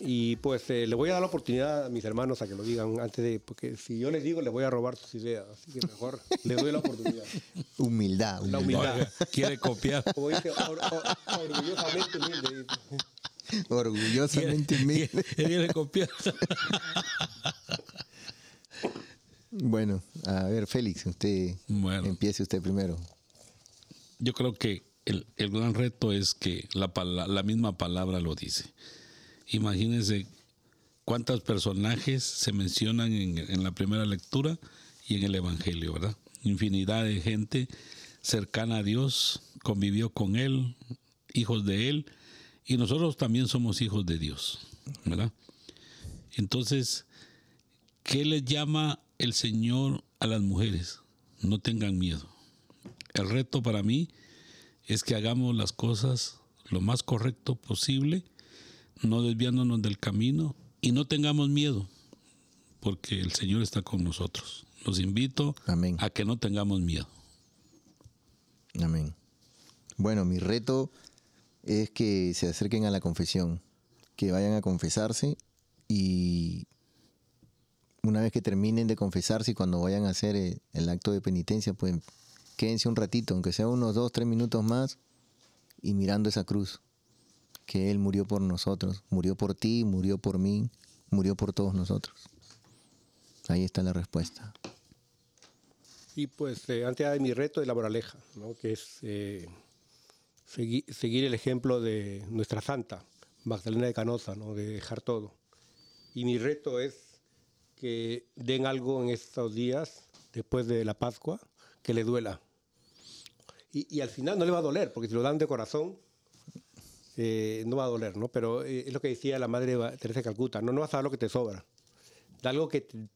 Y pues eh, le voy a dar la oportunidad a mis hermanos a que lo digan antes de, porque si yo les digo, les voy a robar sus ideas. Así que mejor les doy la oportunidad. Humildad, La humildad. humildad. Quiere copiar. Como dice, or- or- orgullosamente humilde. Orgullosamente humilde. Quiere copiar. Bueno, a ver, Félix, usted Bueno. empiece usted primero. Yo creo que el, el gran reto es que la, la misma palabra lo dice. Imagínense cuántos personajes se mencionan en, en la primera lectura y en el Evangelio, ¿verdad? Infinidad de gente cercana a Dios, convivió con Él, hijos de Él, y nosotros también somos hijos de Dios, ¿verdad? Entonces, ¿qué les llama el Señor a las mujeres? No tengan miedo. El reto para mí es que hagamos las cosas lo más correcto posible, no desviándonos del camino y no tengamos miedo, porque el Señor está con nosotros. Los invito Amén. a que no tengamos miedo. Amén. Bueno, mi reto es que se acerquen a la confesión, que vayan a confesarse y una vez que terminen de confesarse y cuando vayan a hacer el, el acto de penitencia, pues quédense un ratito, aunque sea unos dos, tres minutos más, y mirando esa cruz, que Él murió por nosotros, murió por ti, murió por mí, murió por todos nosotros. Ahí está la respuesta. Y pues eh, antes de mi reto de la moraleja, ¿no? que es eh, segui- seguir el ejemplo de nuestra santa, Magdalena de Canosa, ¿no? de dejar todo. Y mi reto es que den algo en estos días, después de la Pascua, que le duela. Y, y al final no le va a doler, porque si lo dan de corazón, eh, no va a doler, ¿no? Pero eh, es lo que decía la madre Teresa de Calcuta, no, no vas a dar lo que te sobra. Da algo que... te-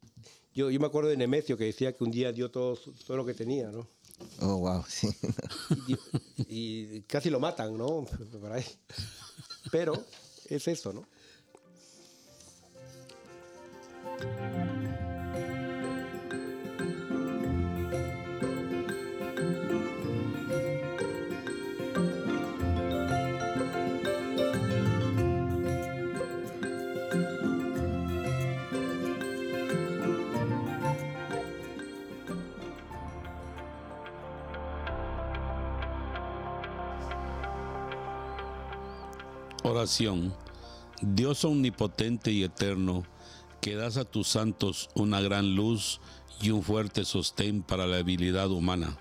yo, yo me acuerdo de Nemesio que decía que un día dio todo, todo lo que tenía, ¿no? Oh, wow, sí. Y, y casi lo matan, ¿no? Pero es eso, ¿no? Oración. Dios omnipotente y eterno, que das a tus santos una gran luz y un fuerte sostén para la habilidad humana.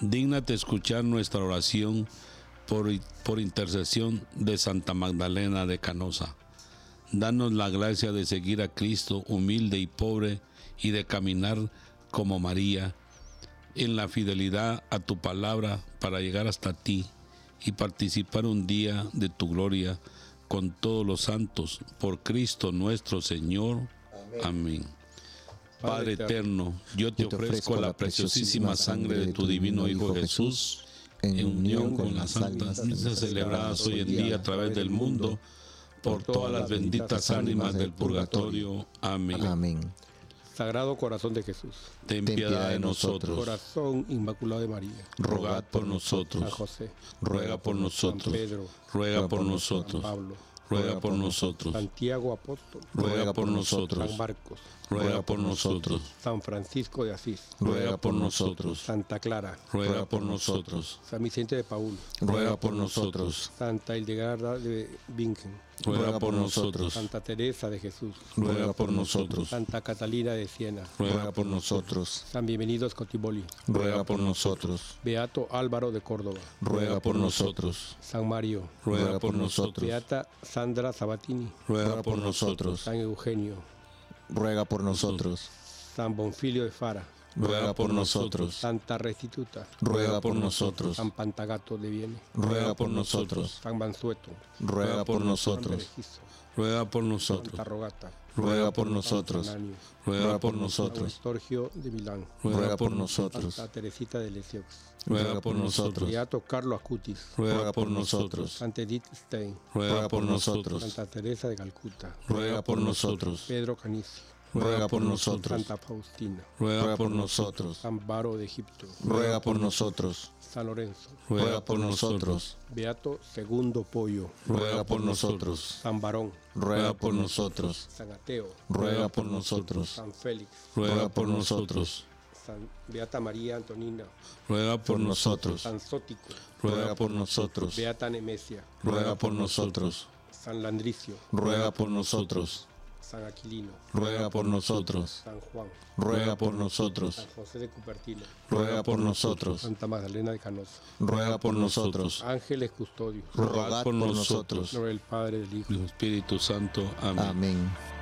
Dígnate escuchar nuestra oración por, por intercesión de Santa Magdalena de Canosa. Danos la gracia de seguir a Cristo humilde y pobre y de caminar como María en la fidelidad a tu palabra para llegar hasta ti y participar un día de tu gloria con todos los santos por Cristo nuestro Señor. Amén. Padre eterno, yo te ofrezco la preciosísima sangre de tu divino Hijo Jesús en unión con las santas misas celebradas hoy en día a través del mundo por todas las benditas ánimas del purgatorio. Amén. Amén. Sagrado Corazón de Jesús. Ten piedad de nosotros. Corazón Inmaculado de María. Rogad por San nosotros. José. Ruega por San nosotros. Pedro. Ruega por San nosotros. Pablo. Ruega por nosotros. Santiago Apóstol. Ruega por San nosotros. Marcos. Ruega por nosotros. San Francisco de Asís. Ruega por nosotros. Santa Clara. Ruega por nosotros. San Vicente de Paúl. Ruega por nosotros. Santa Hildegarda de Bingen. Ruega por nosotros. Santa Teresa de Jesús. Ruega por nosotros. Santa Catalina de Siena. Ruega por nosotros. San Bienvenido Scotiboli. Ruega por nosotros. Beato Álvaro de Córdoba. Ruega por nosotros. San Mario. Ruega por nosotros. Beata Sandra Sabatini. Ruega por nosotros. San Eugenio. Ruega por nosotros. San Bonfilio de Fara. Ruega por nosotros. Santa Restituta. Ruega por nosotros. San Pantagato de Viene. Ruega por nosotros. San Mansueto. Ruega por nosotros. Ruega por Santa nosotros. Rogata. Ruega por nosotros. Ruega por nosotros. Estorgio de Milán. Ruega por nosotros. Santa Teresita de Lisieux. Ruega por nosotros. Beato Carlo Acutis. Ruega por nosotros. Santa Edith Stein. Ruega por nosotros. Santa Teresa de Calcuta. Ruega por nosotros. Pedro Canicio. Ruega por nosotros. Santa Faustina. Ruega por nosotros. San Baro de Egipto. Ruega por nosotros. San Lorenzo. Ruega por nosotros. Beato Segundo Pollo. Ruega por nosotros. San Barón. Ruega por nosotros. San Ateo. Ruega por nosotros. San Félix. Ruega por nosotros. San Beata María Antonina. Ruega por nosotros. San Sótico. Ruega por nosotros. Beata Nemesia. Ruega por nosotros. San Landricio. Ruega por nosotros. San Aquilino. Ruega por nosotros. San Juan. Ruega por nosotros. San José de Cupertino. Ruega por nosotros. Santa Magdalena de Canosa. Ruega por nosotros. Ángeles custodios. Rogad por nosotros. Nombre del Padre, del Hijo. Espíritu Santo. Amén. Amén.